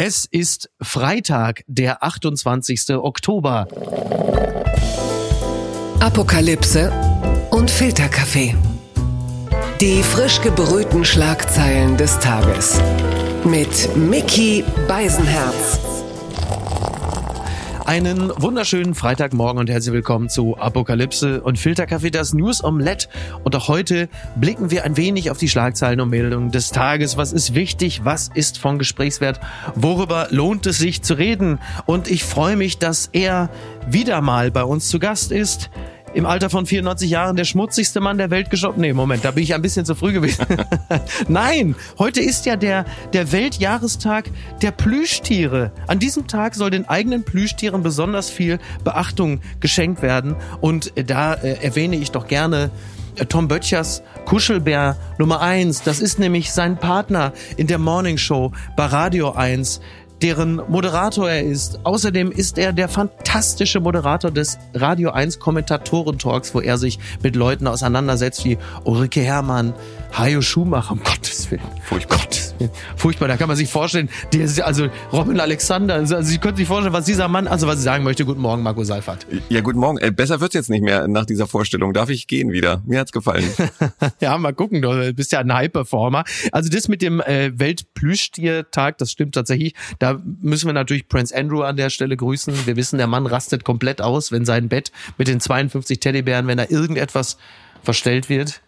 Es ist Freitag, der 28. Oktober. Apokalypse und Filterkaffee. Die frisch gebrühten Schlagzeilen des Tages. Mit Mickey Beisenherz. Einen wunderschönen Freitagmorgen und herzlich willkommen zu Apokalypse und Filterkaffee, das News Omelette. Und auch heute blicken wir ein wenig auf die Schlagzeilen und Meldungen des Tages. Was ist wichtig? Was ist von Gesprächswert? Worüber lohnt es sich zu reden? Und ich freue mich, dass er wieder mal bei uns zu Gast ist im Alter von 94 Jahren der schmutzigste Mann der Welt geschoben. Nee, Moment, da bin ich ein bisschen zu früh gewesen. Nein, heute ist ja der, der Weltjahrestag der Plüschtiere. An diesem Tag soll den eigenen Plüschtieren besonders viel Beachtung geschenkt werden. Und da äh, erwähne ich doch gerne äh, Tom Böttchers Kuschelbär Nummer eins. Das ist nämlich sein Partner in der Morning Show bei Radio 1 deren Moderator er ist. Außerdem ist er der fantastische Moderator des Radio 1 Kommentatoren-Talks, wo er sich mit Leuten auseinandersetzt wie Ulrike Herrmann, Hajo Schumacher, um Gottes Willen. Furchtbar. Gottes Willen. Furchtbar, da kann man sich vorstellen, die, also Robin Alexander, also Sie können sich vorstellen, was dieser Mann, also was ich sagen möchte. Guten Morgen, Marco Seifert. Ja, guten Morgen. Äh, besser wird's jetzt nicht mehr nach dieser Vorstellung. Darf ich gehen wieder? Mir hat's gefallen. ja, mal gucken, du bist ja ein High-Performer. Also das mit dem äh, Weltplüschtiertag, das stimmt tatsächlich. Da müssen wir natürlich Prince Andrew an der Stelle grüßen. Wir wissen, der Mann rastet komplett aus, wenn sein Bett mit den 52 Teddybären, wenn da irgendetwas verstellt wird.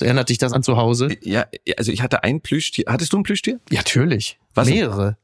Erinnert dich das an zu Hause? Ja, also ich hatte ein Plüschtier. Hattest du ein Plüschtier? Ja, natürlich. Was Mehrere.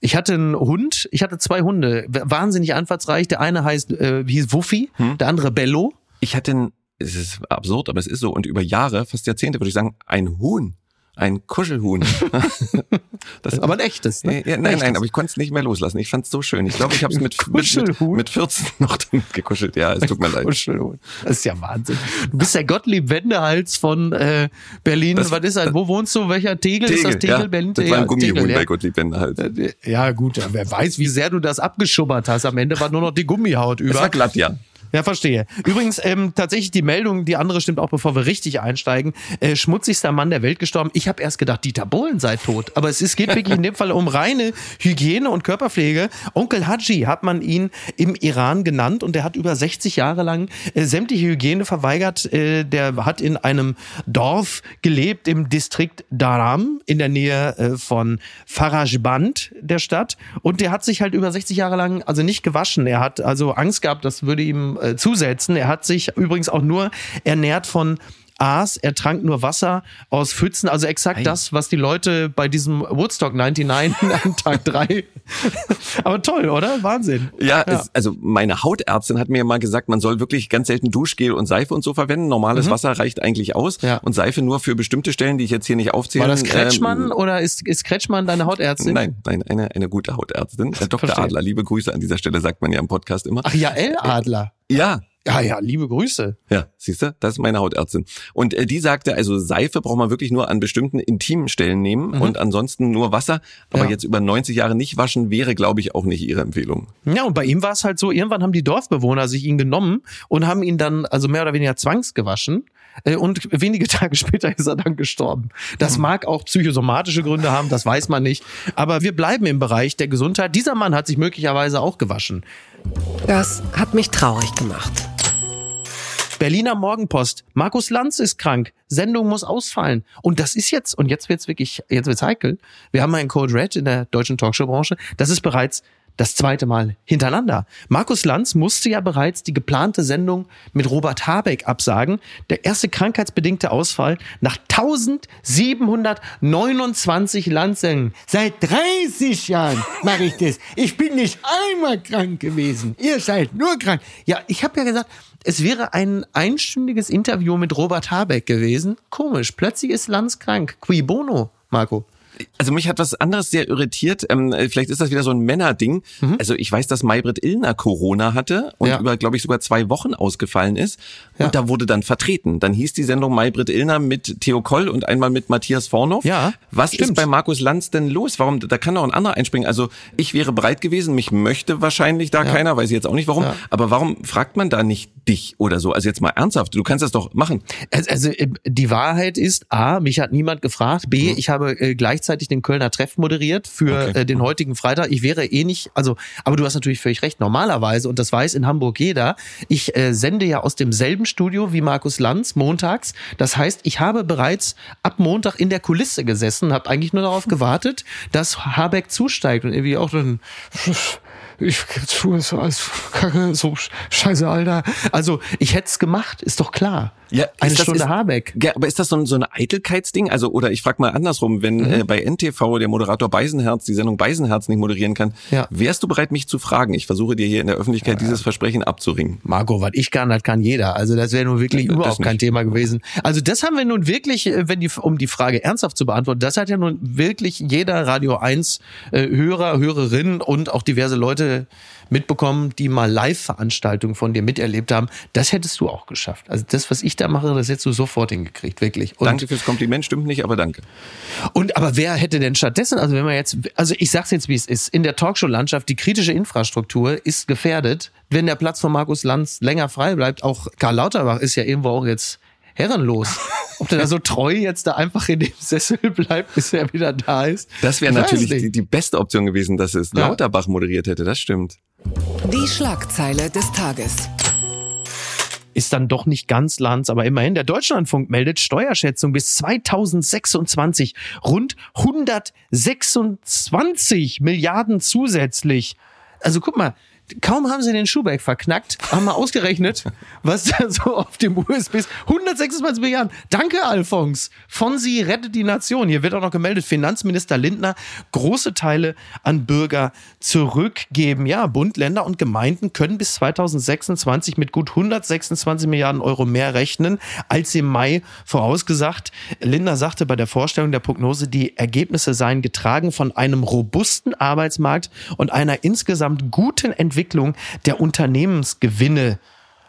Ich hatte einen Hund, ich hatte zwei Hunde, wahnsinnig anfahrtsreich. Der eine heißt, äh, hieß Wuffi, hm? der andere Bello. Ich hatte ein, es ist absurd, aber es ist so, und über Jahre, fast Jahrzehnte würde ich sagen, ein Huhn. Ein Kuschelhuhn. das, aber ein echtes, ne? Ja, nein, echtes. nein, aber ich konnte es nicht mehr loslassen. Ich fand es so schön. Ich glaube, ich habe es mit, mit, mit 14 noch damit gekuschelt. Ja, es tut mir leid. Kuschelhuhn. Das ist ja Wahnsinn. Du bist der Gottlieb Wendehals von äh, Berlin. Das, Was ist das? Wo wohnst du? Welcher Tegel? Tegel ist das Tegel? Ja, Berlin? Das war ein Gummihuhn Tegel, bei Gottlieb Wendehals. Ja, gut. Wer weiß, wie sehr du das abgeschubbert hast. Am Ende war nur noch die Gummihaut über. Es war glatt, ja. Ja, verstehe. Übrigens, ähm, tatsächlich die Meldung, die andere stimmt auch, bevor wir richtig einsteigen. Äh, schmutzigster Mann der Welt gestorben. Ich habe erst gedacht, Dieter Bohlen sei tot. Aber es ist, geht wirklich in dem Fall um reine Hygiene und Körperpflege. Onkel Haji hat man ihn im Iran genannt und der hat über 60 Jahre lang äh, sämtliche Hygiene verweigert. Äh, der hat in einem Dorf gelebt im Distrikt Daram in der Nähe äh, von Farajband der Stadt. Und der hat sich halt über 60 Jahre lang also nicht gewaschen. Er hat also Angst gehabt, das würde ihm äh, zusetzen. Er hat sich übrigens auch nur ernährt von aß, er trank nur Wasser aus Pfützen, also exakt Ei. das, was die Leute bei diesem Woodstock 99 an Tag 3. Aber toll, oder? Wahnsinn. Ja, ja. Es, also meine Hautärztin hat mir mal gesagt, man soll wirklich ganz selten Duschgel und Seife und so verwenden. Normales mhm. Wasser reicht eigentlich aus ja. und Seife nur für bestimmte Stellen, die ich jetzt hier nicht aufzähle. War das Kretschmann ähm, oder ist, ist Kretschmann deine Hautärztin? Nein, nein, eine, eine gute Hautärztin. Äh, Dr. Verstehe. Adler, liebe Grüße an dieser Stelle, sagt man ja im Podcast immer. Ach ja, L. Adler. Ja, ja, ja, liebe Grüße. Ja, siehst du, das ist meine Hautärztin. Und äh, die sagte, also Seife braucht man wirklich nur an bestimmten intimen Stellen nehmen mhm. und ansonsten nur Wasser. Aber ja. jetzt über 90 Jahre nicht waschen wäre, glaube ich, auch nicht ihre Empfehlung. Ja, und bei ihm war es halt so, irgendwann haben die Dorfbewohner sich ihn genommen und haben ihn dann also mehr oder weniger zwangsgewaschen. Äh, und wenige Tage später ist er dann gestorben. Das mhm. mag auch psychosomatische Gründe haben, das weiß man nicht. Aber wir bleiben im Bereich der Gesundheit. Dieser Mann hat sich möglicherweise auch gewaschen. Das hat mich traurig gemacht. Berliner Morgenpost. Markus Lanz ist krank. Sendung muss ausfallen. Und das ist jetzt, und jetzt wird's wirklich, jetzt wird's heikel. Wir haben einen Code Red in der deutschen Talkshow-Branche. Das ist bereits das zweite Mal hintereinander. Markus Lanz musste ja bereits die geplante Sendung mit Robert Habeck absagen. Der erste krankheitsbedingte Ausfall nach 1729 Landsendungen. Seit 30 Jahren mache ich das. Ich bin nicht einmal krank gewesen. Ihr seid nur krank. Ja, ich habe ja gesagt, es wäre ein einstündiges Interview mit Robert Habeck gewesen. Komisch, plötzlich ist Lanz krank. Qui bono, Marco? Also mich hat was anderes sehr irritiert. Ähm, vielleicht ist das wieder so ein Männerding. Mhm. Also ich weiß, dass Maybrit Illner Corona hatte und ja. über, glaube ich, sogar zwei Wochen ausgefallen ist. Ja. Und da wurde dann vertreten. Dann hieß die Sendung Maybrit Illner mit Theo Koll und einmal mit Matthias Vornow. Ja. Was stimmt. ist bei Markus Lanz denn los? Warum? Da kann doch ein anderer einspringen. Also ich wäre bereit gewesen. Mich möchte wahrscheinlich da ja. keiner. Weiß ich jetzt auch nicht warum. Aber warum fragt man da nicht dich oder so? Also jetzt mal ernsthaft. Du kannst das doch machen. Also, also die Wahrheit ist, A, mich hat niemand gefragt. B, mhm. ich habe äh, gleich gleichzeitig den Kölner Treff moderiert für okay. äh, den heutigen Freitag. Ich wäre eh nicht, also, aber du hast natürlich völlig recht. Normalerweise, und das weiß in Hamburg jeder, ich äh, sende ja aus demselben Studio wie Markus Lanz montags. Das heißt, ich habe bereits ab Montag in der Kulisse gesessen, habe eigentlich nur darauf gewartet, dass Habeck zusteigt und irgendwie auch dann ich tue es als Kacke, so scheiße, Alter. Also ich hätte es gemacht, ist doch klar. Ja, eine Stunde ist, Habeck. Ja, aber ist das so ein, so ein Eitelkeitsding? Also, oder ich frage mal andersrum, wenn mhm. äh, bei NTV der Moderator Beisenherz die Sendung Beisenherz nicht moderieren kann, ja. wärst du bereit, mich zu fragen? Ich versuche dir hier in der Öffentlichkeit ja, dieses Versprechen abzuringen. Marco, was ich kann, das kann jeder. Also das wäre nun wirklich das überhaupt kein Thema gewesen. Also das haben wir nun wirklich, äh, wenn die, um die Frage ernsthaft zu beantworten, das hat ja nun wirklich jeder Radio 1 äh, Hörer, Hörerin und auch diverse Leute mitbekommen, die mal Live-Veranstaltungen von dir miterlebt haben. Das hättest du auch geschafft. Also das, was ich da mache, das hättest du sofort hingekriegt, wirklich. Und danke fürs Kompliment, stimmt nicht, aber danke. Und aber wer hätte denn stattdessen, also wenn man jetzt, also ich sag's jetzt, wie es ist, in der Talkshow-Landschaft, die kritische Infrastruktur ist gefährdet. Wenn der Platz von Markus Lanz länger frei bleibt, auch Karl Lauterbach ist ja irgendwo auch jetzt herrenlos. Ob der da so treu jetzt da einfach in dem Sessel bleibt, bis er wieder da ist. Das wäre natürlich die, die, beste Option gewesen, dass es ja. Lauterbach moderiert hätte, das stimmt. Die Schlagzeile des Tages ist dann doch nicht ganz Lanz, aber immerhin. Der Deutschlandfunk meldet Steuerschätzung bis 2026 rund 126 Milliarden zusätzlich. Also guck mal, Kaum haben sie den Schuhberg verknackt, haben wir ausgerechnet, was da so auf dem USB ist. 126 Milliarden. Danke, Alfons. Fonsi rettet die Nation. Hier wird auch noch gemeldet, Finanzminister Lindner große Teile an Bürger zurückgeben. Ja, Bund, Länder und Gemeinden können bis 2026 mit gut 126 Milliarden Euro mehr rechnen, als im Mai vorausgesagt. Lindner sagte bei der Vorstellung der Prognose, die Ergebnisse seien getragen von einem robusten Arbeitsmarkt und einer insgesamt guten Entwicklung Entwicklung der Unternehmensgewinne.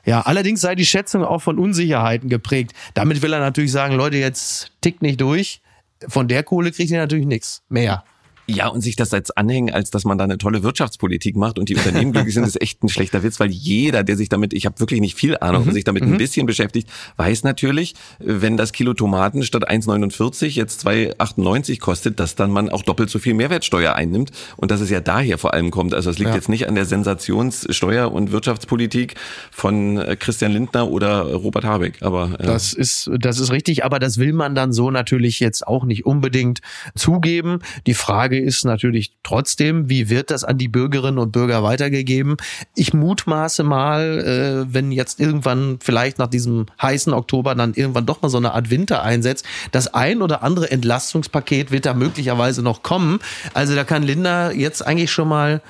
Ja, allerdings sei die Schätzung auch von Unsicherheiten geprägt. Damit will er natürlich sagen, Leute, jetzt tickt nicht durch. Von der Kohle kriegt ihr natürlich nichts mehr. Ja, und sich das als anhängen, als dass man da eine tolle Wirtschaftspolitik macht und die Unternehmen glücklich sind, ist echt ein schlechter Witz, weil jeder, der sich damit, ich habe wirklich nicht viel Ahnung, mhm. sich damit mhm. ein bisschen beschäftigt, weiß natürlich, wenn das Kilo Tomaten statt 1,49 jetzt 2,98 kostet, dass dann man auch doppelt so viel Mehrwertsteuer einnimmt und dass es ja daher vor allem kommt. Also es liegt ja. jetzt nicht an der Sensationssteuer- und Wirtschaftspolitik von äh, Christian Lindner oder Robert Habeck. Aber äh das ist das ist richtig, aber das will man dann so natürlich jetzt auch nicht unbedingt zugeben. Die Frage Frage ist natürlich trotzdem, wie wird das an die Bürgerinnen und Bürger weitergegeben? Ich mutmaße mal, äh, wenn jetzt irgendwann vielleicht nach diesem heißen Oktober dann irgendwann doch mal so eine Art Winter einsetzt, das ein oder andere Entlastungspaket wird da möglicherweise noch kommen. Also da kann Linda jetzt eigentlich schon mal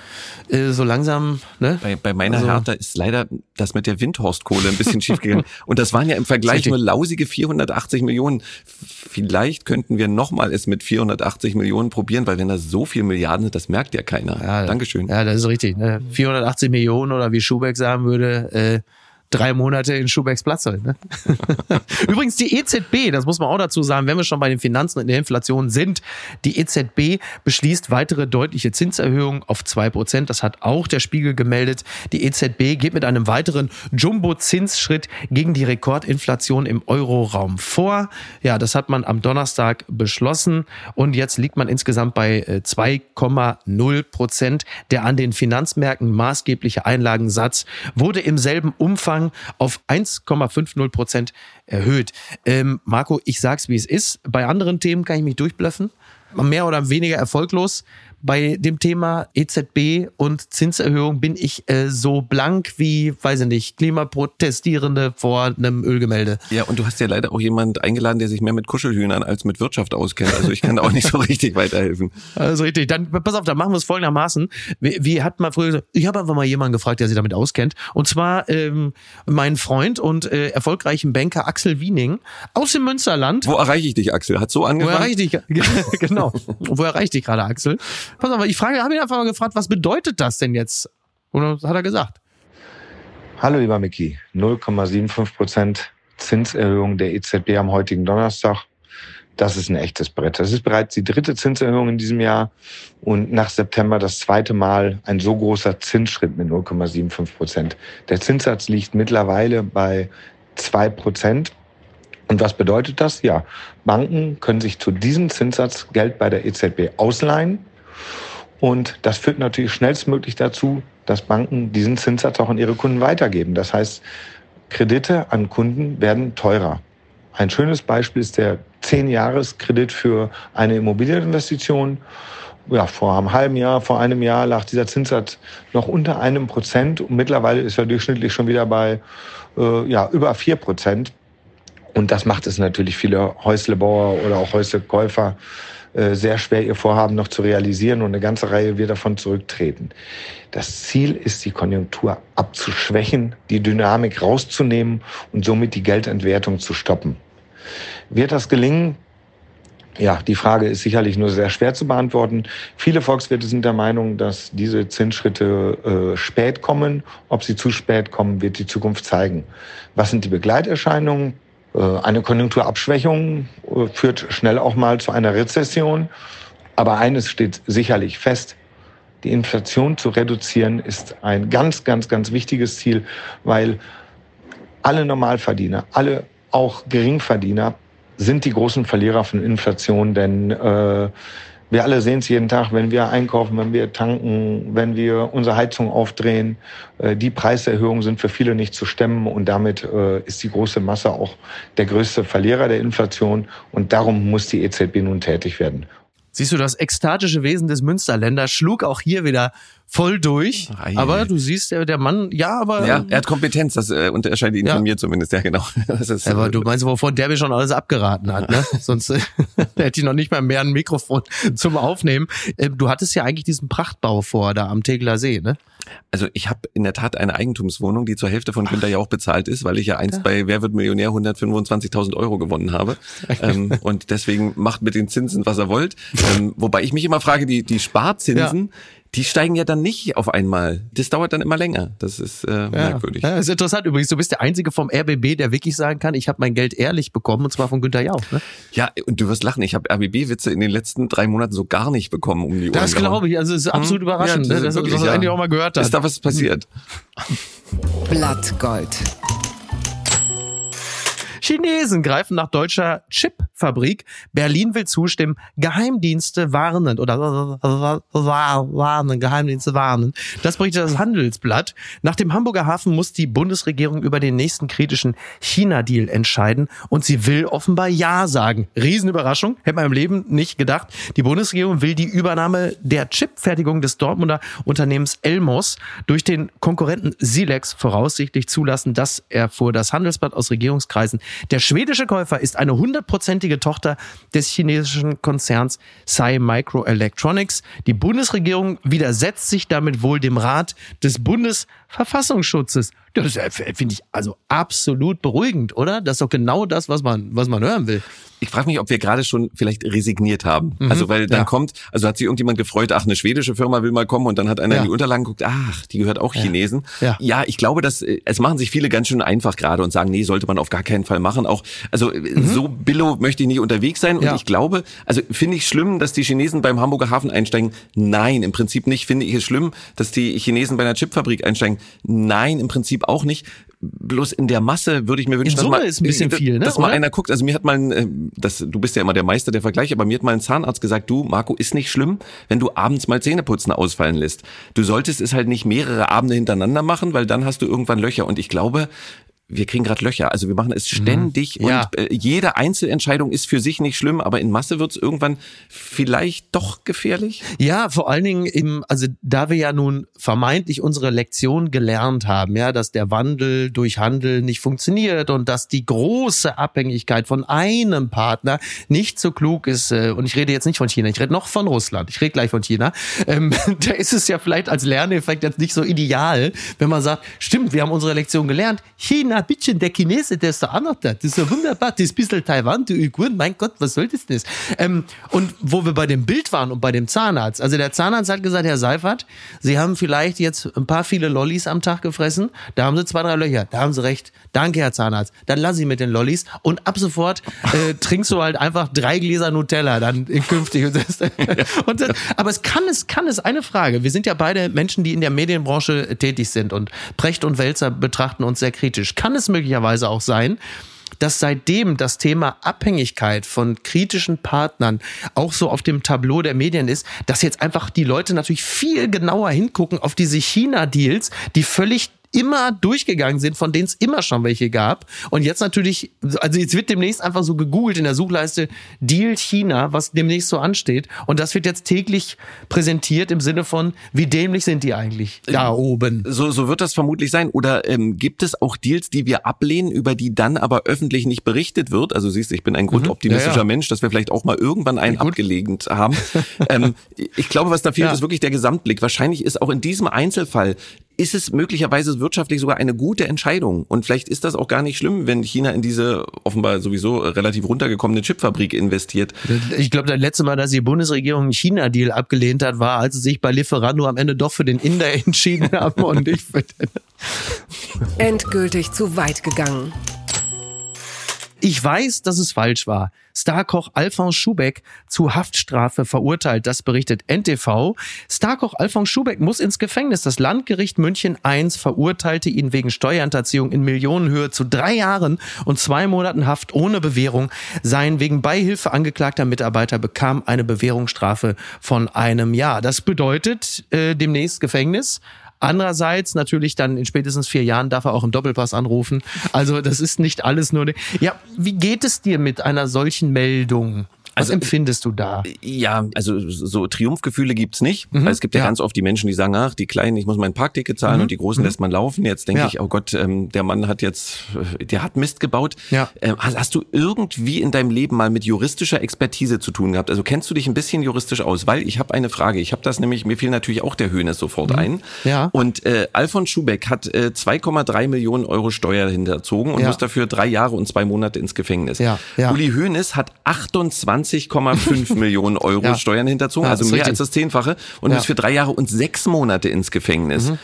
äh, so langsam. Ne? Bei, bei meiner also, Hertha ist leider das mit der Windhorstkohle ein bisschen schief gegangen. Und das waren ja im Vergleich nur lausige 480 Millionen. Vielleicht könnten wir nochmal es mit 480 Millionen probieren, weil wenn das so viel Milliarden sind, das merkt ja keiner. Ja, Dankeschön. Ja, das ist richtig. Ne? 480 Millionen oder wie Schubeck sagen würde, äh, drei Monate in Schubecks Platz halt. Ne? Übrigens die EZB, das muss man auch dazu sagen, wenn wir schon bei den Finanzen und der Inflation sind, die EZB beschließt weitere deutliche Zinserhöhungen auf zwei Prozent. Das hat auch der Spiegel gemeldet. Die EZB geht mit einem weiteren Jumbo-Zinsschritt gegen die Rekordinflation im Euroraum vor. Ja, das hat man am Donnerstag beschlossen und jetzt liegt man insgesamt bei 2,0 äh, Prozent. Der an den Finanzmärkten maßgebliche Einlagensatz wurde im selben Umfang Umfang auf 1,50 Prozent erhöht. Ähm, Marco, ich sag's wie es ist. Bei anderen Themen kann ich mich durchblöffen. Mehr oder weniger erfolglos bei dem Thema EZB und Zinserhöhung bin ich äh, so blank wie, weiß ich nicht, Klimaprotestierende vor einem Ölgemälde. Ja, und du hast ja leider auch jemand eingeladen, der sich mehr mit Kuschelhühnern als mit Wirtschaft auskennt. Also ich kann da auch nicht so richtig weiterhelfen. Also richtig. Dann pass auf, dann machen wir es folgendermaßen. Wie, wie hat man früher gesagt, ich habe einfach mal jemanden gefragt, der sich damit auskennt. Und zwar ähm, mein Freund und äh, erfolgreichen Banker Axel Wiening aus dem Münsterland. Wo erreiche ich dich, Axel? Hat so angefangen? Wo erreiche ich dich? genau. Wo erreiche ich dich gerade, Axel? Pass auf, ich frage, habe ihn einfach mal gefragt, was bedeutet das denn jetzt? Und hat er gesagt. Hallo, lieber Micky. 0,75 Prozent Zinserhöhung der EZB am heutigen Donnerstag. Das ist ein echtes Brett. Das ist bereits die dritte Zinserhöhung in diesem Jahr und nach September das zweite Mal ein so großer Zinsschritt mit 0,75 Prozent. Der Zinssatz liegt mittlerweile bei zwei Prozent Und was bedeutet das? Ja, Banken können sich zu diesem Zinssatz Geld bei der EZB ausleihen. Und das führt natürlich schnellstmöglich dazu, dass Banken diesen Zinssatz auch an ihre Kunden weitergeben. Das heißt, Kredite an Kunden werden teurer. Ein schönes Beispiel ist der 10-Jahres-Kredit für eine Immobilieninvestition. Ja, vor einem halben Jahr, vor einem Jahr lag dieser Zinssatz noch unter einem Prozent und mittlerweile ist er durchschnittlich schon wieder bei äh, ja, über vier Prozent. Und das macht es natürlich viele Häuslebauer oder auch Häuslekäufer äh, sehr schwer, ihr Vorhaben noch zu realisieren und eine ganze Reihe wird davon zurücktreten. Das Ziel ist, die Konjunktur abzuschwächen, die Dynamik rauszunehmen und somit die Geldentwertung zu stoppen. Wird das gelingen? Ja, die Frage ist sicherlich nur sehr schwer zu beantworten. Viele Volkswirte sind der Meinung, dass diese Zinsschritte äh, spät kommen. Ob sie zu spät kommen, wird die Zukunft zeigen. Was sind die Begleiterscheinungen? Äh, eine Konjunkturabschwächung äh, führt schnell auch mal zu einer Rezession. Aber eines steht sicherlich fest. Die Inflation zu reduzieren ist ein ganz, ganz, ganz wichtiges Ziel, weil alle Normalverdiener, alle auch Geringverdiener sind die großen Verlierer von Inflation, denn äh, wir alle sehen es jeden Tag, wenn wir einkaufen, wenn wir tanken, wenn wir unsere Heizung aufdrehen. Äh, die Preiserhöhungen sind für viele nicht zu stemmen und damit äh, ist die große Masse auch der größte Verlierer der Inflation und darum muss die EZB nun tätig werden. Siehst du, das ekstatische Wesen des Münsterländers schlug auch hier wieder voll durch. Ah, aber du siehst, der, der Mann, ja, aber. Ja, er hat Kompetenz, das äh, unterscheidet ihn ja. von mir zumindest, ja, genau. Das ist, aber äh, du meinst, wovon der mir schon alles abgeraten hat, ne? Sonst äh, hätte ich noch nicht mal mehr ein Mikrofon zum Aufnehmen. Äh, du hattest ja eigentlich diesen Prachtbau vor, da am Tegeler See, ne? Also ich habe in der Tat eine Eigentumswohnung, die zur Hälfte von Günther ja auch bezahlt ist, weil ich ja einst bei Wer wird Millionär 125.000 Euro gewonnen habe. ähm, und deswegen macht mit den Zinsen, was er wollt. Ähm, wobei ich mich immer frage, die, die Sparzinsen, ja die steigen ja dann nicht auf einmal. Das dauert dann immer länger. Das ist äh, ja. merkwürdig. Ja, ist interessant übrigens. Du bist der Einzige vom RBB, der wirklich sagen kann, ich habe mein Geld ehrlich bekommen und zwar von Günter Jauch. Ne? Ja, und du wirst lachen. Ich habe RBB-Witze in den letzten drei Monaten so gar nicht bekommen um die Ohren. Das glaube ich. Also es ist absolut hm? überraschend, ja, das, ne? das, wirklich, das, was ja. auch mal gehört hat. Ist da was passiert? Blattgold. Chinesen greifen nach deutscher Chipfabrik. Berlin will zustimmen. Geheimdienste warnen oder warnen, Geheimdienste warnen. Das berichtet das Handelsblatt. Nach dem Hamburger Hafen muss die Bundesregierung über den nächsten kritischen China-Deal entscheiden und sie will offenbar Ja sagen. Riesenüberraschung. Hätte man im Leben nicht gedacht. Die Bundesregierung will die Übernahme der Chipfertigung des Dortmunder Unternehmens Elmos durch den Konkurrenten Silex voraussichtlich zulassen. Das erfuhr das Handelsblatt aus Regierungskreisen der schwedische Käufer ist eine hundertprozentige Tochter des chinesischen Konzerns Sai Microelectronics. Die Bundesregierung widersetzt sich damit wohl dem Rat des Bundesverfassungsschutzes. Das finde ich also absolut beruhigend, oder? Das ist doch genau das, was man, was man hören will. Ich frage mich, ob wir gerade schon vielleicht resigniert haben. Mhm, also weil dann ja. kommt, also hat sich irgendjemand gefreut, ach, eine schwedische Firma will mal kommen und dann hat einer ja. in die Unterlagen geguckt, ach, die gehört auch Chinesen. Ja, ja ich glaube, dass äh, es machen sich viele ganz schön einfach gerade und sagen, nee, sollte man auf gar keinen Fall machen. Auch, also äh, mhm. so billo möchte ich nicht unterwegs sein. Und ich glaube, also finde ich schlimm, dass die Chinesen beim Hamburger Hafen einsteigen? Nein, im Prinzip nicht. Finde ich es schlimm, dass die Chinesen bei einer Chipfabrik einsteigen? Nein, im Prinzip auch nicht. Bloß in der Masse würde ich mir wünschen, dass mal, bisschen viel, ne? dass mal einer guckt. Also mir hat mal, ein, äh, das, du bist ja immer der Meister der Vergleiche, aber mir hat mal ein Zahnarzt gesagt, du Marco, ist nicht schlimm, wenn du abends mal Zähneputzen ausfallen lässt. Du solltest es halt nicht mehrere Abende hintereinander machen, weil dann hast du irgendwann Löcher. Und ich glaube, wir kriegen gerade Löcher. Also wir machen es mhm. ständig mhm. ja. und äh, jede Einzelentscheidung ist für sich nicht schlimm, aber in Masse wird es irgendwann vielleicht doch gefährlich. Ja, vor allen Dingen im, also da wir ja nun vermeintlich unsere Lektion gelernt haben, ja, dass der Wandel durch Handel nicht funktioniert und dass die große Abhängigkeit von einem Partner nicht so klug ist. Äh, und ich rede jetzt nicht von China, ich rede noch von Russland. Ich rede gleich von China. Ähm, da ist es ja vielleicht als Lerneffekt jetzt nicht so ideal, wenn man sagt, stimmt, wir haben unsere Lektion gelernt. China na, bitte, der Chinese, der ist doch anders da. Das ist ja wunderbar. Das ist ein bisschen Taiwan, die Uiguren. Mein Gott, was soll das denn? Ähm, und wo wir bei dem Bild waren und bei dem Zahnarzt. Also der Zahnarzt hat gesagt, Herr Seifert, Sie haben vielleicht jetzt ein paar viele Lollis am Tag gefressen. Da haben Sie zwei, drei Löcher. Da haben Sie recht. Danke, Herr Zahnarzt. Dann lass ich mit den Lollis. Und ab sofort äh, trinkst du halt einfach drei Gläser Nutella dann künftig. Und das, und das, aber es kann es, kann es eine Frage. Wir sind ja beide Menschen, die in der Medienbranche tätig sind und Precht und Wälzer betrachten uns sehr kritisch kann es möglicherweise auch sein, dass seitdem das Thema Abhängigkeit von kritischen Partnern auch so auf dem Tableau der Medien ist, dass jetzt einfach die Leute natürlich viel genauer hingucken auf diese China-Deals, die völlig immer durchgegangen sind, von denen es immer schon welche gab. Und jetzt natürlich, also jetzt wird demnächst einfach so gegoogelt in der Suchleiste Deal China, was demnächst so ansteht. Und das wird jetzt täglich präsentiert im Sinne von, wie dämlich sind die eigentlich da ähm, oben? So, so wird das vermutlich sein. Oder ähm, gibt es auch Deals, die wir ablehnen, über die dann aber öffentlich nicht berichtet wird? Also siehst du, ich bin ein grundoptimistischer mhm. ja, ja. Mensch, dass wir vielleicht auch mal irgendwann einen abgelegt haben. ähm, ich glaube, was da fehlt, ja. ist wirklich der Gesamtblick. Wahrscheinlich ist auch in diesem Einzelfall ist es möglicherweise wirtschaftlich sogar eine gute Entscheidung. Und vielleicht ist das auch gar nicht schlimm, wenn China in diese offenbar sowieso relativ runtergekommene Chipfabrik investiert. Ich glaube, das letzte Mal, dass die Bundesregierung einen China-Deal abgelehnt hat, war, als sie sich bei Lieferando am Ende doch für den Inder entschieden haben. Und ich Endgültig zu weit gegangen. Ich weiß, dass es falsch war. Starkoch Alphonse Schubeck zu Haftstrafe verurteilt. Das berichtet NTV. Starkoch Alphonse Schubeck muss ins Gefängnis. Das Landgericht München I verurteilte ihn wegen Steuerhinterziehung in Millionenhöhe zu drei Jahren und zwei Monaten Haft ohne Bewährung. Sein wegen Beihilfe angeklagter Mitarbeiter bekam eine Bewährungsstrafe von einem Jahr. Das bedeutet äh, demnächst Gefängnis. Andererseits natürlich dann in spätestens vier Jahren darf er auch im Doppelpass anrufen. Also das ist nicht alles nur. Ja, wie geht es dir mit einer solchen Meldung? Was also, empfindest du da? Ja, also so Triumphgefühle gibt's nicht. Mhm. Weil es gibt ja, ja, ganz oft die Menschen, die sagen, ach, die Kleinen, ich muss mein Parkticket zahlen mhm. und die Großen mhm. lässt man laufen. Jetzt denke ja. ich, oh Gott, ähm, der Mann hat jetzt, der hat Mist gebaut. Ja. Ähm, hast du irgendwie in deinem Leben mal mit juristischer Expertise zu tun gehabt? Also kennst du dich ein bisschen juristisch aus? Weil ich habe eine Frage. Ich habe das nämlich, mir fiel natürlich auch der Höhnes sofort mhm. ein. Ja. Und äh, Alfons Schubeck hat äh, 2,3 Millionen Euro Steuer hinterzogen und muss dafür drei Jahre und zwei Monate ins Gefängnis. Ja. Ja. Uli Höhnes hat 28 20,5 Millionen Euro ja. Steuern hinterzogen, ja, also mehr richtig. als das Zehnfache und ja. ist für drei Jahre und sechs Monate ins Gefängnis. Mhm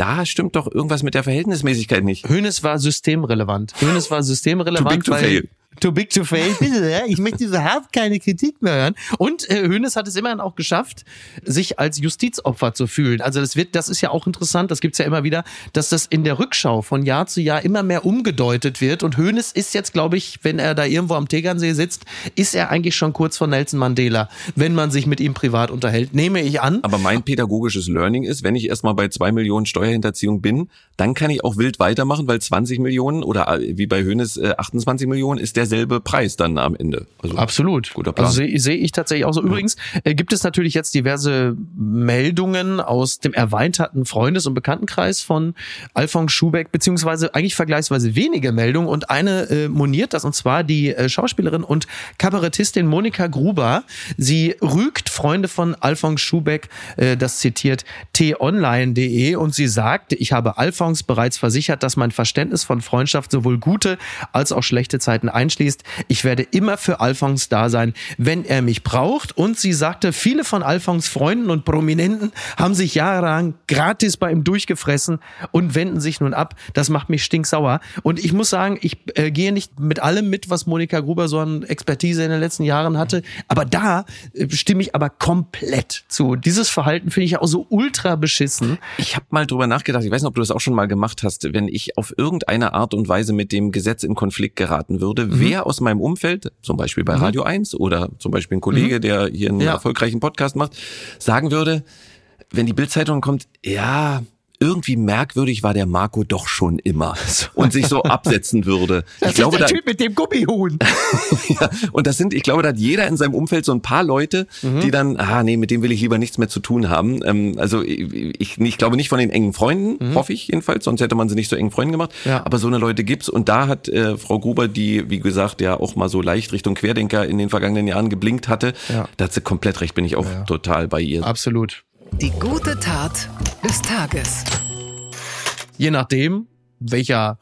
da stimmt doch irgendwas mit der Verhältnismäßigkeit nicht. Hönes war systemrelevant. Hönes war systemrelevant, too big to weil fail. Too big to fail. Bitte, ich möchte überhaupt keine Kritik mehr hören. Und äh, Hönes hat es immerhin auch geschafft, sich als Justizopfer zu fühlen. Also das wird, das ist ja auch interessant, das gibt's ja immer wieder, dass das in der Rückschau von Jahr zu Jahr immer mehr umgedeutet wird. Und Hönes ist jetzt, glaube ich, wenn er da irgendwo am Tegernsee sitzt, ist er eigentlich schon kurz vor Nelson Mandela, wenn man sich mit ihm privat unterhält. Nehme ich an. Aber mein pädagogisches Learning ist, wenn ich erstmal bei zwei Millionen Steuerhinterziehung bin, dann kann ich auch wild weitermachen, weil 20 Millionen oder äh, wie bei Hönes äh, 28 Millionen ist der derselbe Preis dann am Ende. Also, Absolut. Guter Plan. Also sehe seh ich tatsächlich auch so. Übrigens äh, gibt es natürlich jetzt diverse Meldungen aus dem erweiterten Freundes- und Bekanntenkreis von Alfons Schubeck, beziehungsweise eigentlich vergleichsweise wenige Meldungen und eine äh, moniert das und zwar die äh, Schauspielerin und Kabarettistin Monika Gruber. Sie rügt Freunde von Alfons Schubeck, äh, das zitiert t-online.de und sie sagt, ich habe Alfons bereits versichert, dass mein Verständnis von Freundschaft sowohl gute als auch schlechte Zeiten einschließt. Ich werde immer für Alphons da sein, wenn er mich braucht. Und sie sagte, viele von Alphons Freunden und Prominenten haben sich jahrelang gratis bei ihm durchgefressen und wenden sich nun ab. Das macht mich stinksauer. Und ich muss sagen, ich äh, gehe nicht mit allem mit, was Monika Gruber so an Expertise in den letzten Jahren hatte. Aber da äh, stimme ich aber komplett zu. Dieses Verhalten finde ich auch so ultra beschissen. Ich habe mal drüber nachgedacht, ich weiß nicht, ob du das auch schon mal gemacht hast, wenn ich auf irgendeine Art und Weise mit dem Gesetz in Konflikt geraten würde, mhm wer aus meinem Umfeld, zum Beispiel bei mhm. Radio 1 oder zum Beispiel ein Kollege, mhm. der hier einen ja. erfolgreichen Podcast macht, sagen würde, wenn die Bildzeitung kommt, ja, irgendwie merkwürdig war der Marco doch schon immer und sich so absetzen würde. Das ich glaube, der da, Typ mit dem Gummihuhn. ja, und das sind, ich glaube, da hat jeder in seinem Umfeld so ein paar Leute, mhm. die dann, ah nee, mit dem will ich lieber nichts mehr zu tun haben. Ähm, also ich, ich glaube nicht von den engen Freunden, mhm. hoffe ich jedenfalls, sonst hätte man sie nicht so engen Freunden gemacht. Ja. Aber so eine Leute gibt's und da hat äh, Frau Gruber, die wie gesagt ja auch mal so leicht Richtung Querdenker in den vergangenen Jahren geblinkt hatte, ja. da hat sie komplett recht, bin ich auch ja. total bei ihr. Absolut. Die gute Tat des Tages. Je nachdem, welcher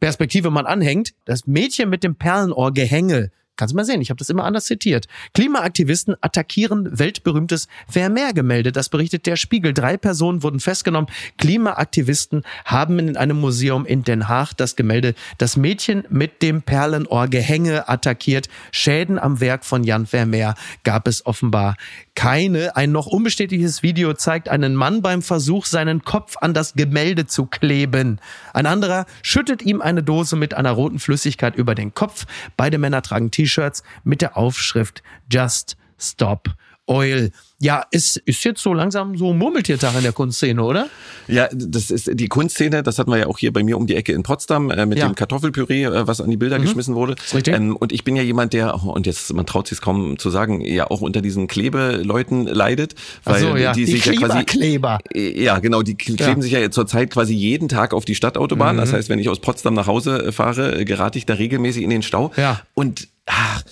Perspektive man anhängt, das Mädchen mit dem Perlenohrgehänge Kannst du mal sehen, ich habe das immer anders zitiert. Klimaaktivisten attackieren weltberühmtes Vermeer-Gemälde. Das berichtet der Spiegel. Drei Personen wurden festgenommen. Klimaaktivisten haben in einem Museum in Den Haag das Gemälde Das Mädchen mit dem Perlenohr Gehänge attackiert. Schäden am Werk von Jan Vermeer gab es offenbar keine. Ein noch unbestätigtes Video zeigt einen Mann beim Versuch, seinen Kopf an das Gemälde zu kleben. Ein anderer schüttet ihm eine Dose mit einer roten Flüssigkeit über den Kopf. Beide Männer tragen T-Shirts mit der Aufschrift Just Stop Oil. Ja, es ist jetzt so langsam so Murmeltiertag in der Kunstszene, oder? Ja, das ist die Kunstszene, das hatten wir ja auch hier bei mir um die Ecke in Potsdam äh, mit ja. dem Kartoffelpüree, äh, was an die Bilder mhm. geschmissen wurde. Ähm, und ich bin ja jemand, der, und jetzt, man traut sich kaum zu sagen, ja auch unter diesen Klebeleuten leidet. Weil so, ja. die, die sich ja quasi. Kleber. Äh, ja, genau, die kleben ja. sich ja zurzeit quasi jeden Tag auf die Stadtautobahn. Mhm. Das heißt, wenn ich aus Potsdam nach Hause fahre, gerate ich da regelmäßig in den Stau. Ja. Und ach,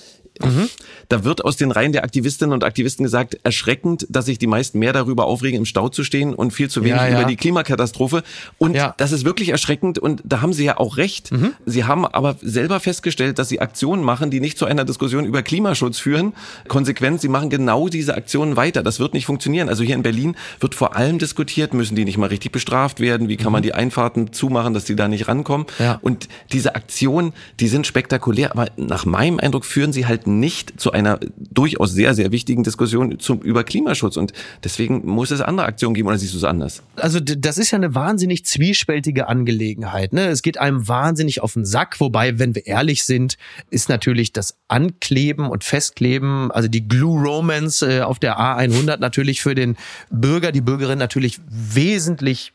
Mhm. Da wird aus den Reihen der Aktivistinnen und Aktivisten gesagt, erschreckend, dass sich die meisten mehr darüber aufregen, im Stau zu stehen und viel zu wenig ja, ja. über die Klimakatastrophe. Und ja. das ist wirklich erschreckend und da haben sie ja auch recht. Mhm. Sie haben aber selber festgestellt, dass sie Aktionen machen, die nicht zu einer Diskussion über Klimaschutz führen. Konsequent, sie machen genau diese Aktionen weiter. Das wird nicht funktionieren. Also hier in Berlin wird vor allem diskutiert, müssen die nicht mal richtig bestraft werden? Wie kann mhm. man die Einfahrten zumachen, dass die da nicht rankommen? Und diese Aktionen, die sind spektakulär, aber nach meinem Eindruck führen sie halt nicht zu einer durchaus sehr, sehr wichtigen Diskussion zum, über Klimaschutz. Und deswegen muss es andere Aktionen geben oder siehst du es anders? Also das ist ja eine wahnsinnig zwiespältige Angelegenheit. Ne? Es geht einem wahnsinnig auf den Sack, wobei, wenn wir ehrlich sind, ist natürlich das Ankleben und Festkleben, also die Glue Romance äh, auf der A100 natürlich für den Bürger, die Bürgerin natürlich wesentlich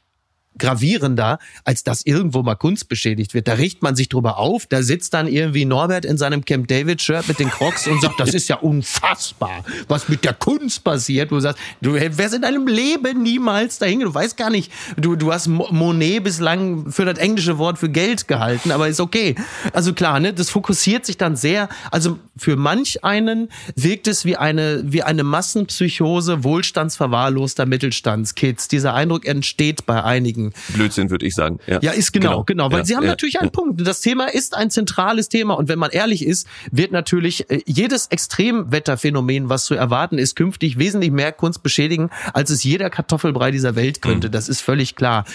gravierender, als dass irgendwo mal Kunst beschädigt wird. Da richtet man sich drüber auf, da sitzt dann irgendwie Norbert in seinem Camp David Shirt mit den Crocs und sagt, das ist ja unfassbar, was mit der Kunst passiert. Du sagst, du wärst in deinem Leben niemals dahin, du weißt gar nicht, du, du hast Monet bislang für das englische Wort für Geld gehalten, aber ist okay. Also klar, ne, das fokussiert sich dann sehr, also für manch einen wirkt es wie eine, wie eine Massenpsychose wohlstandsverwahrloster Mittelstandskids. Dieser Eindruck entsteht bei einigen Blödsinn, würde ich sagen. Ja, ja ist genau, genau, genau weil ja, Sie haben ja, natürlich einen Punkt. Das Thema ist ein zentrales Thema und wenn man ehrlich ist, wird natürlich äh, jedes Extremwetterphänomen, was zu erwarten ist, künftig wesentlich mehr Kunst beschädigen, als es jeder Kartoffelbrei dieser Welt könnte. Mhm. Das ist völlig klar.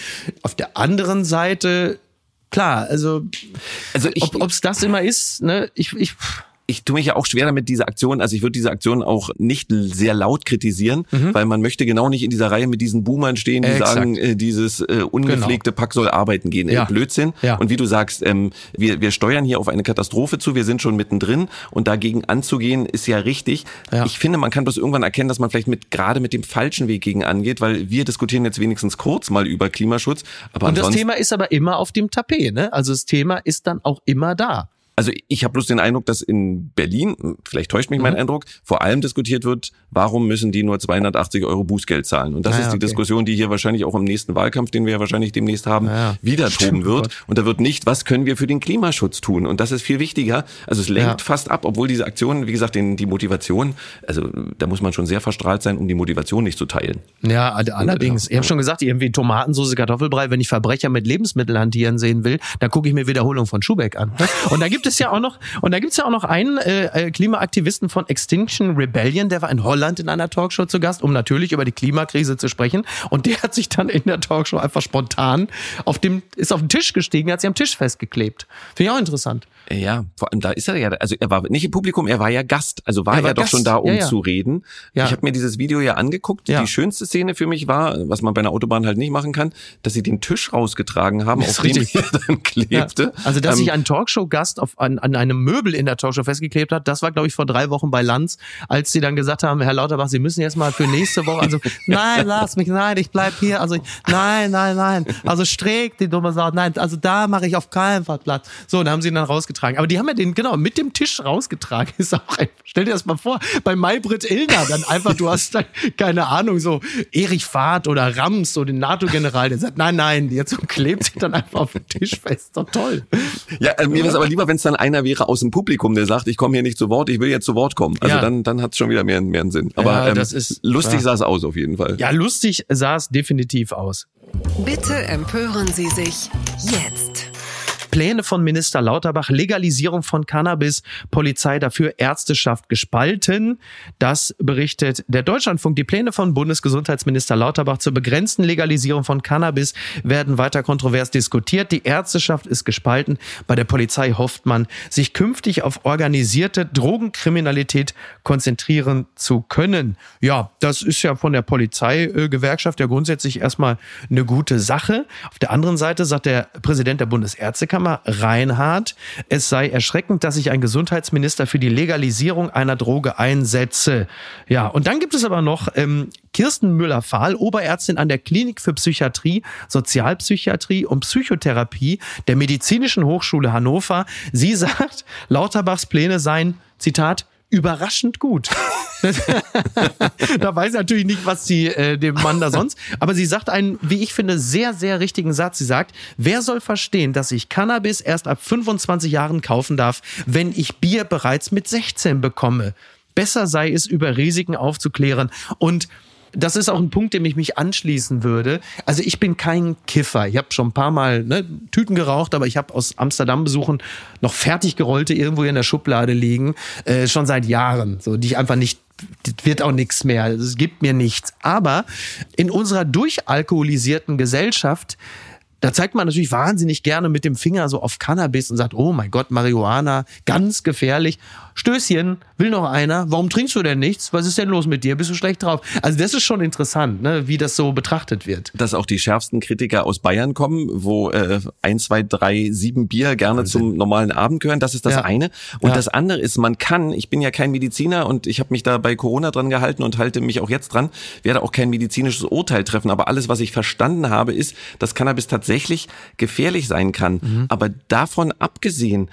Auf der anderen Seite klar, also, also ob es das immer ist, ne, ich, ich ich tue mich ja auch schwer damit, diese Aktion, also ich würde diese Aktion auch nicht sehr laut kritisieren, mhm. weil man möchte genau nicht in dieser Reihe mit diesen Boomern stehen, die äh, sagen, äh, dieses äh, ungepflegte genau. Pack soll arbeiten gehen. Ja. Blödsinn. Ja. Und wie du sagst, ähm, wir, wir steuern hier auf eine Katastrophe zu, wir sind schon mittendrin und dagegen anzugehen ist ja richtig. Ja. Ich finde, man kann bloß irgendwann erkennen, dass man vielleicht mit gerade mit dem falschen Weg gegen angeht, weil wir diskutieren jetzt wenigstens kurz mal über Klimaschutz. Aber und das Thema ist aber immer auf dem Tapet, ne? Also das Thema ist dann auch immer da. Also ich habe bloß den Eindruck, dass in Berlin, vielleicht täuscht mich mein mhm. Eindruck, vor allem diskutiert wird, warum müssen die nur 280 Euro Bußgeld zahlen? Und das ah, ist die okay. Diskussion, die hier wahrscheinlich auch im nächsten Wahlkampf, den wir ja wahrscheinlich demnächst haben, ah, wieder toben wird. Und da wird nicht, was können wir für den Klimaschutz tun? Und das ist viel wichtiger. Also es lenkt ja. fast ab, obwohl diese Aktion, wie gesagt, den, die Motivation, also da muss man schon sehr verstrahlt sein, um die Motivation nicht zu teilen. Ja, allerdings. ich habe schon gesagt, irgendwie Tomatensauce, Kartoffelbrei, wenn ich Verbrecher mit Lebensmitteln hantieren sehen will, dann gucke ich mir Wiederholung von Schubeck an. Und da gibt gibt es ja auch noch, und da gibt es ja auch noch einen äh, äh, Klimaaktivisten von Extinction Rebellion, der war in Holland in einer Talkshow zu Gast, um natürlich über die Klimakrise zu sprechen. Und der hat sich dann in der Talkshow einfach spontan auf dem, ist auf den Tisch gestiegen, hat sich am Tisch festgeklebt. Finde ich auch interessant. Ja, vor allem da ist er ja, also er war nicht im Publikum, er war ja Gast, also war er, war er doch schon da, um ja, ja. zu reden. Ja. Ich habe mir dieses Video ja angeguckt. Die schönste Szene für mich war, was man bei einer Autobahn halt nicht machen kann, dass sie den Tisch rausgetragen haben, auf dem er dann klebte. Also dass ähm, sich ein Talkshow-Gast auf an, an einem Möbel in der Talkshow festgeklebt hat. Das war, glaube ich, vor drei Wochen bei Lanz, als sie dann gesagt haben, Herr Lauterbach, Sie müssen jetzt mal für nächste Woche, also nein, lass mich, nein, ich bleib hier, also nein, nein, nein, also Streeck, die dumme Sau, nein, also da mache ich auf keinen Fall Platz. So, da haben sie ihn dann rausgetragen. Aber die haben ja den, genau, mit dem Tisch rausgetragen. Ist auch ein, stell dir das mal vor, bei Maybrit Illner dann einfach, du hast dann, keine Ahnung, so Erich Fahrt oder Rams, so den NATO-General, der sagt, nein, nein, jetzt klebt sich dann einfach auf den Tisch fest. Doch toll. Ja, äh, mir wäre es aber lieber, wenn es dann einer wäre aus dem Publikum, der sagt, ich komme hier nicht zu Wort, ich will jetzt zu Wort kommen. Also ja. dann, dann hat es schon wieder mehr, mehr einen Sinn. Aber ja, ähm, das ist, lustig ja. sah es aus auf jeden Fall. Ja, lustig sah es definitiv aus. Bitte empören Sie sich jetzt. Pläne von Minister Lauterbach, Legalisierung von Cannabis, Polizei dafür, Ärzteschaft gespalten. Das berichtet der Deutschlandfunk. Die Pläne von Bundesgesundheitsminister Lauterbach zur begrenzten Legalisierung von Cannabis werden weiter kontrovers diskutiert. Die Ärzteschaft ist gespalten. Bei der Polizei hofft man, sich künftig auf organisierte Drogenkriminalität konzentrieren zu können. Ja, das ist ja von der Polizeigewerkschaft ja grundsätzlich erstmal eine gute Sache. Auf der anderen Seite sagt der Präsident der Bundesärztekammer, Reinhardt, es sei erschreckend, dass sich ein Gesundheitsminister für die Legalisierung einer Droge einsetze. Ja, und dann gibt es aber noch ähm, Kirsten Müller-Fahl, Oberärztin an der Klinik für Psychiatrie, Sozialpsychiatrie und Psychotherapie der Medizinischen Hochschule Hannover. Sie sagt, Lauterbachs Pläne seien, Zitat, überraschend gut. da weiß ich natürlich nicht, was sie äh, dem Mann da sonst. Aber sie sagt einen, wie ich finde, sehr, sehr richtigen Satz. Sie sagt, wer soll verstehen, dass ich Cannabis erst ab 25 Jahren kaufen darf, wenn ich Bier bereits mit 16 bekomme? Besser sei es, über Risiken aufzuklären und das ist auch ein Punkt, dem ich mich anschließen würde. Also ich bin kein Kiffer. Ich habe schon ein paar Mal ne, Tüten geraucht, aber ich habe aus Amsterdam besuchen noch fertig gerollte irgendwo in der Schublade liegen, äh, schon seit Jahren, so die ich einfach nicht das wird auch nichts mehr. Es gibt mir nichts. Aber in unserer durchalkoholisierten Gesellschaft da zeigt man natürlich wahnsinnig gerne mit dem Finger so auf Cannabis und sagt, oh mein Gott, Marihuana, ganz gefährlich. Stößchen, will noch einer? Warum trinkst du denn nichts? Was ist denn los mit dir? Bist du schlecht drauf? Also das ist schon interessant, ne, wie das so betrachtet wird. Dass auch die schärfsten Kritiker aus Bayern kommen, wo äh, ein, zwei, drei, sieben Bier gerne Wahnsinn. zum normalen Abend gehören. Das ist das ja. eine. Und ja. das andere ist, man kann, ich bin ja kein Mediziner und ich habe mich da bei Corona dran gehalten und halte mich auch jetzt dran, werde auch kein medizinisches Urteil treffen. Aber alles, was ich verstanden habe, ist, dass Cannabis tatsächlich gefährlich sein kann. Mhm. Aber davon abgesehen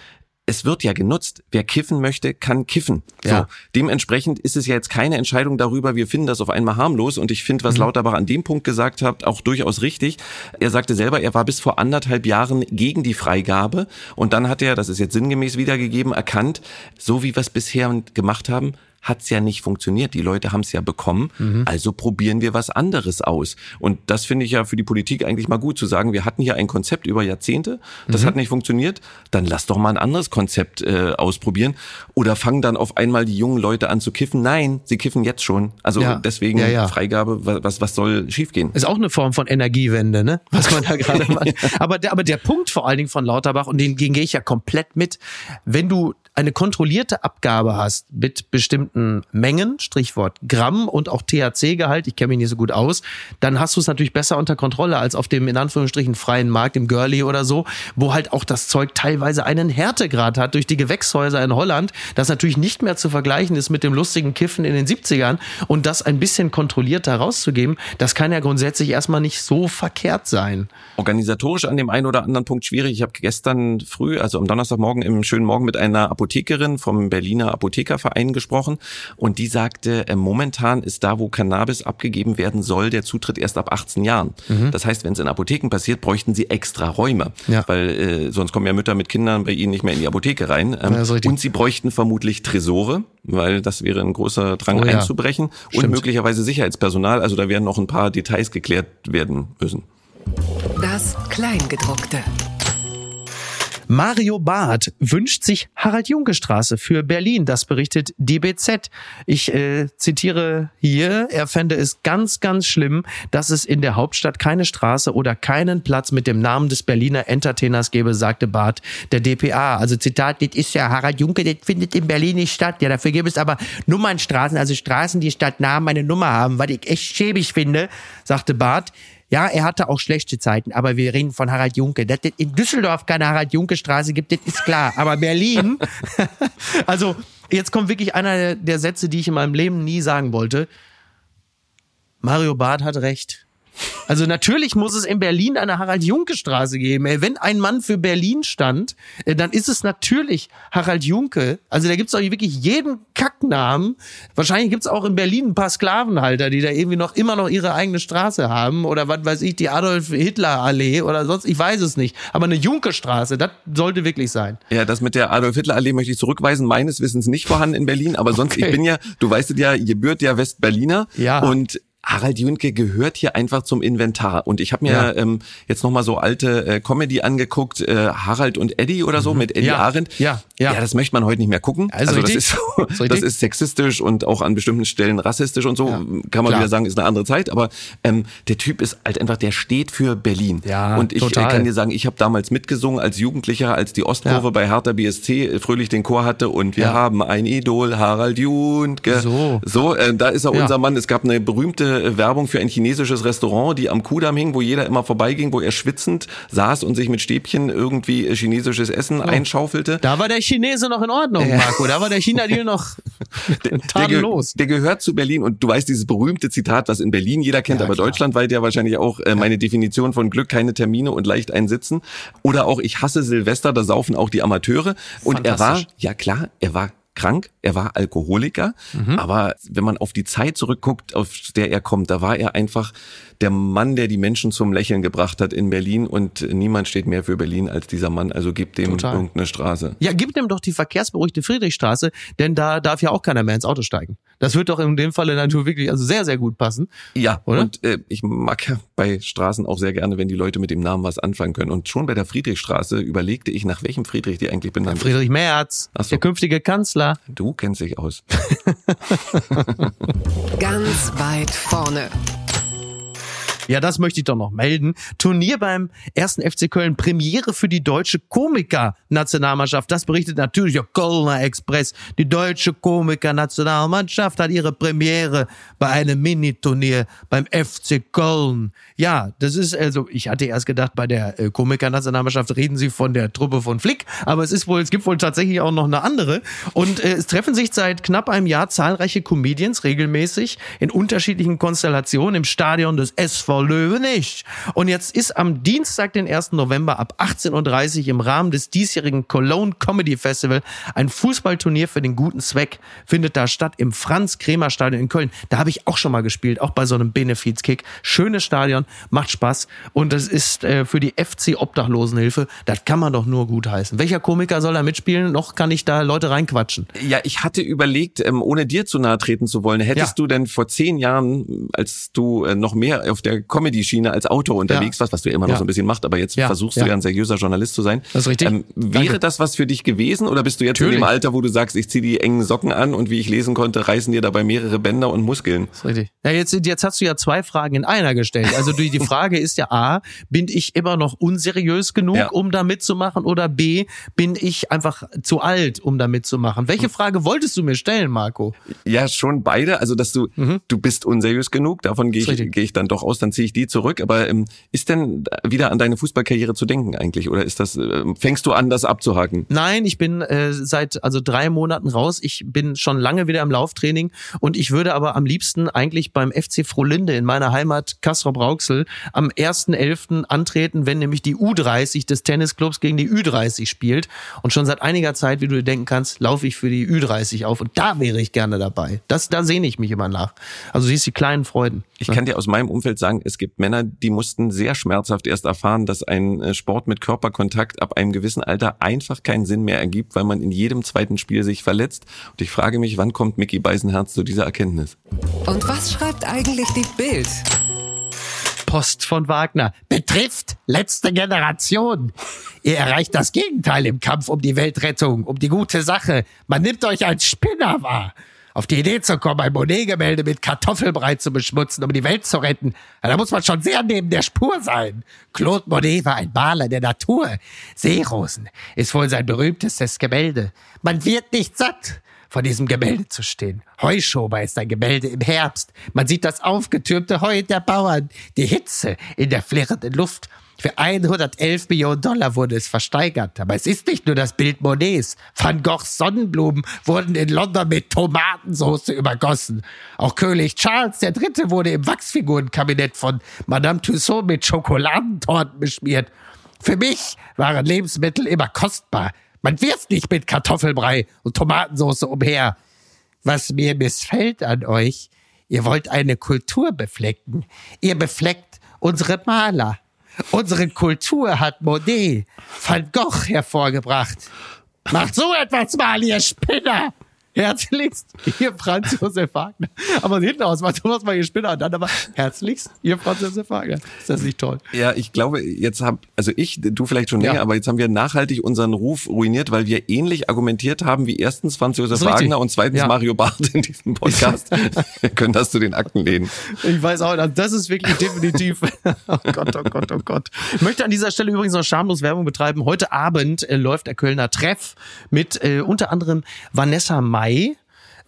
es wird ja genutzt. Wer kiffen möchte, kann kiffen. So. Ja. Dementsprechend ist es ja jetzt keine Entscheidung darüber, wir finden das auf einmal harmlos. Und ich finde, was mhm. Lauterbach an dem Punkt gesagt hat, auch durchaus richtig. Er sagte selber, er war bis vor anderthalb Jahren gegen die Freigabe. Und dann hat er, das ist jetzt sinngemäß wiedergegeben, erkannt, so wie wir es bisher gemacht haben, hat's ja nicht funktioniert. Die Leute haben es ja bekommen, mhm. also probieren wir was anderes aus. Und das finde ich ja für die Politik eigentlich mal gut zu sagen, wir hatten hier ein Konzept über Jahrzehnte, das mhm. hat nicht funktioniert, dann lass doch mal ein anderes Konzept äh, ausprobieren. Oder fangen dann auf einmal die jungen Leute an zu kiffen. Nein, sie kiffen jetzt schon. Also ja. deswegen ja, ja. Freigabe, was, was soll schiefgehen? Ist auch eine Form von Energiewende, ne? Was man da gerade macht. Aber der, aber der Punkt vor allen Dingen von Lauterbach, und den, den gehe ich ja komplett mit, wenn du eine kontrollierte Abgabe hast mit bestimmten Mengen, Strichwort Gramm und auch THC-Gehalt, ich kenne mich nicht so gut aus, dann hast du es natürlich besser unter Kontrolle als auf dem in Anführungsstrichen freien Markt, im Girlie oder so, wo halt auch das Zeug teilweise einen Härtegrad hat durch die Gewächshäuser in Holland, das natürlich nicht mehr zu vergleichen ist mit dem lustigen Kiffen in den 70ern und das ein bisschen kontrollierter rauszugeben, das kann ja grundsätzlich erstmal nicht so verkehrt sein. Organisatorisch an dem einen oder anderen Punkt schwierig. Ich habe gestern früh, also am Donnerstagmorgen im schönen Morgen mit einer Apotheke Apothekerin vom Berliner Apothekerverein gesprochen und die sagte, äh, momentan ist da, wo Cannabis abgegeben werden soll, der Zutritt erst ab 18 Jahren. Mhm. Das heißt, wenn es in Apotheken passiert, bräuchten sie extra Räume, ja. weil äh, sonst kommen ja Mütter mit Kindern bei ihnen nicht mehr in die Apotheke rein. Ähm, ja, und sie bräuchten vermutlich Tresore, weil das wäre ein großer Drang oh, ja. einzubrechen Stimmt. und möglicherweise Sicherheitspersonal. Also da werden noch ein paar Details geklärt werden müssen. Das Kleingedruckte. Mario Barth wünscht sich Harald-Junke-Straße für Berlin. Das berichtet DBZ. Ich äh, zitiere hier, er fände es ganz, ganz schlimm, dass es in der Hauptstadt keine Straße oder keinen Platz mit dem Namen des Berliner Entertainers gäbe, sagte Barth der DPA. Also Zitat, das ist ja Harald Junke, das findet in Berlin nicht statt. Ja, dafür gibt es aber Nummernstraßen, also Straßen, die statt Namen eine Nummer haben, was ich echt schäbig finde, sagte Barth. Ja, er hatte auch schlechte Zeiten, aber wir reden von Harald Junke. Dass es in Düsseldorf keine Harald Junke Straße gibt, das ist klar. Aber Berlin, also jetzt kommt wirklich einer der Sätze, die ich in meinem Leben nie sagen wollte. Mario Barth hat recht. Also natürlich muss es in Berlin eine Harald-Junke-Straße geben. Wenn ein Mann für Berlin stand, äh, dann ist es natürlich Harald Junke. Also da gibt es auch wirklich jeden Kacknamen. Wahrscheinlich gibt es auch in Berlin ein paar Sklavenhalter, die da irgendwie noch immer noch ihre eigene Straße haben. Oder was weiß ich, die Adolf-Hitler-Allee oder sonst, ich weiß es nicht. Aber eine Junke-Straße, das sollte wirklich sein. Ja, das mit der Adolf-Hitler-Allee möchte ich zurückweisen. Meines Wissens nicht vorhanden in Berlin. Aber sonst, okay. ich bin ja, du weißt ja, gebührt ja Westberliner. Ja. Und Harald Junke gehört hier einfach zum Inventar. Und ich habe mir ja. ähm, jetzt nochmal so alte äh, Comedy angeguckt, äh, Harald und Eddie oder so mhm. mit Eddie ja. Arendt. Ja, ja. Ja, das möchte man heute nicht mehr gucken. Also, also das, ist so, das, ist sexistisch und auch an bestimmten Stellen rassistisch und so. Ja. Kann man Klar. wieder sagen, ist eine andere Zeit. Aber ähm, der Typ ist halt einfach, der steht für Berlin. Ja, und ich total. kann dir sagen, ich habe damals mitgesungen als Jugendlicher, als die Ostkurve bei Hertha BSC fröhlich den Chor hatte und wir haben ein Idol, Harald Junke. So, so äh, da ist er unser Mann. Es gab eine berühmte Werbung für ein chinesisches Restaurant, die am Kudamm hing, wo jeder immer vorbeiging, wo er schwitzend saß und sich mit Stäbchen irgendwie äh, chinesisches Essen oh. einschaufelte. Da war der Chinese noch in Ordnung, äh. Marco. Da war der China-Deal noch tadellos. Der, der, gehört zu Berlin und du weißt dieses berühmte Zitat, was in Berlin jeder kennt, ja, aber klar. deutschlandweit ja wahrscheinlich auch äh, meine Definition von Glück, keine Termine und leicht einsitzen. Oder auch ich hasse Silvester, da saufen auch die Amateure. Und er war, ja klar, er war krank, er war Alkoholiker, mhm. aber wenn man auf die Zeit zurückguckt, auf der er kommt, da war er einfach der Mann, der die Menschen zum Lächeln gebracht hat in Berlin und niemand steht mehr für Berlin als dieser Mann, also gib dem Total. irgendeine Straße. Ja, gib dem doch die verkehrsberuhigte Friedrichstraße, denn da darf ja auch keiner mehr ins Auto steigen. Das wird doch in dem Falle natürlich wirklich also sehr, sehr gut passen. Ja, oder? und äh, ich mag ja bei Straßen auch sehr gerne, wenn die Leute mit dem Namen was anfangen können. Und schon bei der Friedrichstraße überlegte ich, nach welchem Friedrich die eigentlich benannt Friedrich Merz, so. der künftige Kanzler. Du kennst dich aus. Ganz weit vorne. Ja, das möchte ich doch noch melden. Turnier beim ersten FC Köln, Premiere für die deutsche Komiker-Nationalmannschaft. Das berichtet natürlich der Kölner Express. Die deutsche Komiker-Nationalmannschaft hat ihre Premiere bei einem Miniturnier beim FC Köln. Ja, das ist also, ich hatte erst gedacht, bei der äh, Komiker-Nationalmannschaft reden sie von der Truppe von Flick, aber es ist wohl, es gibt wohl tatsächlich auch noch eine andere. Und äh, es treffen sich seit knapp einem Jahr zahlreiche Comedians regelmäßig in unterschiedlichen Konstellationen im Stadion des SV Löwe nicht. Und jetzt ist am Dienstag, den 1. November ab 18.30 Uhr im Rahmen des diesjährigen Cologne Comedy Festival ein Fußballturnier für den guten Zweck. Findet da statt im Franz-Kremer-Stadion in Köln. Da habe ich auch schon mal gespielt, auch bei so einem Benefiz-Kick. Schönes Stadion, macht Spaß. Und das ist äh, für die FC Obdachlosenhilfe. Das kann man doch nur gut heißen. Welcher Komiker soll da mitspielen? Noch kann ich da Leute reinquatschen. Ja, ich hatte überlegt, ähm, ohne dir zu nahe treten zu wollen, hättest ja. du denn vor zehn Jahren, als du äh, noch mehr auf der Comedy-Schiene als Autor unterwegs ja. warst, was du ja immer noch ja. so ein bisschen machst, aber jetzt ja. versuchst du ja ein seriöser Journalist zu sein. Das ist richtig. Ähm, wäre Danke. das was für dich gewesen oder bist du jetzt Natürlich. in dem Alter, wo du sagst, ich ziehe die engen Socken an und wie ich lesen konnte, reißen dir dabei mehrere Bänder und Muskeln? Das ist richtig. Ja, jetzt, jetzt hast du ja zwei Fragen in einer gestellt. Also die, die Frage ist ja A, bin ich immer noch unseriös genug, um da mitzumachen oder B, bin ich einfach zu alt, um da mitzumachen? Welche hm. Frage wolltest du mir stellen, Marco? Ja, schon beide. Also, dass du, mhm. du bist unseriös genug, davon gehe ich, geh ich dann doch aus, dann ziehe ich die zurück. Aber ähm, ist denn wieder an deine Fußballkarriere zu denken eigentlich? Oder ist das, äh, fängst du an, das abzuhaken? Nein, ich bin äh, seit also drei Monaten raus. Ich bin schon lange wieder im Lauftraining und ich würde aber am liebsten eigentlich beim FC Frohlinde in meiner Heimat Kastrop Rauxel am 1.11. antreten, wenn nämlich die U30 des Tennisclubs gegen die Ü30 spielt. Und schon seit einiger Zeit, wie du dir denken kannst, laufe ich für die Ü30 auf. Und da wäre ich gerne dabei. Das, da sehne ich mich immer nach. Also siehst die kleinen Freuden. Ich kann dir aus meinem Umfeld sagen, es gibt Männer, die mussten sehr schmerzhaft erst erfahren, dass ein äh, Sport mit Körperkontakt ab einem gewissen Alter einfach keinen Sinn mehr ergibt, weil man in jedem zweiten Spiel sich verletzt. Und ich frage mich, wann kommt Mickey Beisenherz zu dieser Erkenntnis? Und was schreibt eigentlich die Bild? Post von Wagner. Betrifft letzte Generation. Ihr erreicht das Gegenteil im Kampf um die Weltrettung, um die gute Sache. Man nimmt euch als Spinner wahr auf die Idee zu kommen, ein Monet-Gemälde mit Kartoffelbrei zu beschmutzen, um die Welt zu retten, da muss man schon sehr neben der Spur sein. Claude Monet war ein Maler der Natur. Seerosen ist wohl sein berühmtestes Gemälde. Man wird nicht satt, vor diesem Gemälde zu stehen. Heuschober ist ein Gemälde im Herbst. Man sieht das aufgetürmte Heu der Bauern, die Hitze in der flirrenden Luft für 111 Millionen Dollar wurde es versteigert. Aber es ist nicht nur das Bild Monets. Van Goghs Sonnenblumen wurden in London mit Tomatensauce übergossen. Auch König Charles III. wurde im Wachsfigurenkabinett von Madame Tussaud mit Schokoladentorten beschmiert. Für mich waren Lebensmittel immer kostbar. Man wirft nicht mit Kartoffelbrei und Tomatensauce umher. Was mir missfällt an euch, ihr wollt eine Kultur beflecken. Ihr befleckt unsere Maler. Unsere Kultur hat Monet, Van Gogh hervorgebracht. Macht so etwas mal, ihr Spinner! Herzlichst, ihr Franz Josef Wagner. Aber hinten aus war Thomas mal ihr Spinner und dann aber herzlichst, ihr Franz Josef Wagner. Ist das nicht toll? Ja, ich glaube, jetzt hab, also ich, du vielleicht schon länger, ja. aber jetzt haben wir nachhaltig unseren Ruf ruiniert, weil wir ähnlich argumentiert haben wie erstens Franz Josef Wagner und zweitens ja. Mario Barth in diesem Podcast. wir können das zu den Akten lehnen. Ich weiß auch, das ist wirklich definitiv. oh Gott, oh Gott, oh Gott. Ich möchte an dieser Stelle übrigens noch schamlos Werbung betreiben. Heute Abend äh, läuft der Kölner Treff mit äh, unter anderem Vanessa May.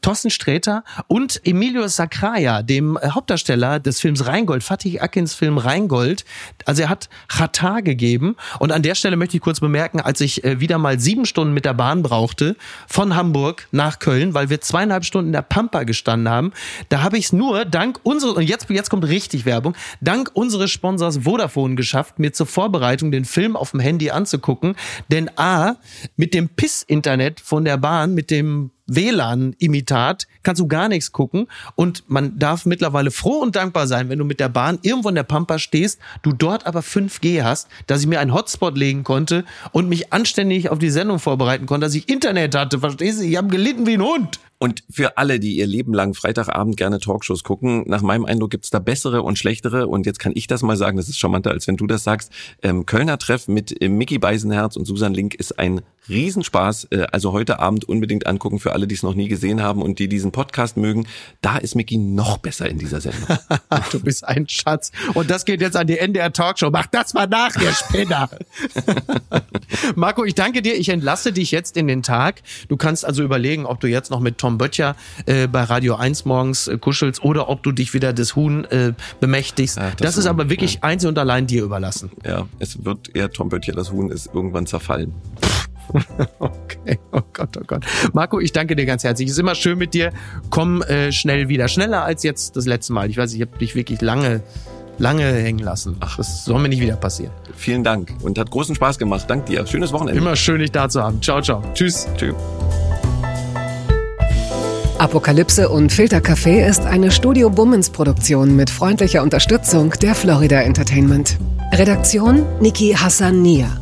Thorsten Sträter und Emilio Sacraia, dem äh, Hauptdarsteller des Films Rheingold, Fatih Akins Film Rheingold. Also er hat Chata gegeben. Und an der Stelle möchte ich kurz bemerken, als ich äh, wieder mal sieben Stunden mit der Bahn brauchte, von Hamburg nach Köln, weil wir zweieinhalb Stunden in der Pampa gestanden haben, da habe ich es nur dank unseres, und jetzt, jetzt kommt richtig Werbung, dank unseres Sponsors Vodafone geschafft, mir zur Vorbereitung den Film auf dem Handy anzugucken. Denn A, mit dem Piss-Internet von der Bahn, mit dem WLAN-Imitat kannst du gar nichts gucken. Und man darf mittlerweile froh und dankbar sein, wenn du mit der Bahn irgendwo in der Pampa stehst, du dort aber 5G hast, dass ich mir einen Hotspot legen konnte und mich anständig auf die Sendung vorbereiten konnte, dass ich Internet hatte. Verstehst du? Ich habe gelitten wie ein Hund. Und für alle, die ihr Leben lang Freitagabend gerne Talkshows gucken, nach meinem Eindruck gibt's da bessere und schlechtere. Und jetzt kann ich das mal sagen, das ist charmanter, als wenn du das sagst. Ähm, Kölner Treff mit äh, Mickey Beisenherz und Susan Link ist ein Riesenspaß. Äh, also heute Abend unbedingt angucken für alle, die es noch nie gesehen haben und die diesen Podcast mögen. Da ist Mickey noch besser in dieser Sendung. du bist ein Schatz. Und das geht jetzt an die NDR Talkshow. Mach das mal nach, ihr Spinner. Marco, ich danke dir. Ich entlasse dich jetzt in den Tag. Du kannst also überlegen, ob du jetzt noch mit Tom Böttcher äh, bei Radio 1 morgens äh, kuschelst oder ob du dich wieder des Huhn äh, bemächtigst. Ja, das, das ist aber wirklich ja. einzig und allein dir überlassen. Ja, es wird eher Tom Böttcher, das Huhn ist irgendwann zerfallen. okay, oh Gott, oh Gott. Marco, ich danke dir ganz herzlich. Es ist immer schön mit dir. Komm äh, schnell wieder. Schneller als jetzt das letzte Mal. Ich weiß, ich habe dich wirklich lange lange hängen lassen. Ach, das soll mir nicht wieder passieren. Vielen Dank und hat großen Spaß gemacht. Dank dir. Schönes Wochenende. Immer schön, dich da zu haben. Ciao, ciao. Tschüss. Tschüss. Apokalypse und Filtercafé ist eine Studio Bummens Produktion mit freundlicher Unterstützung der Florida Entertainment. Redaktion Niki Hassania.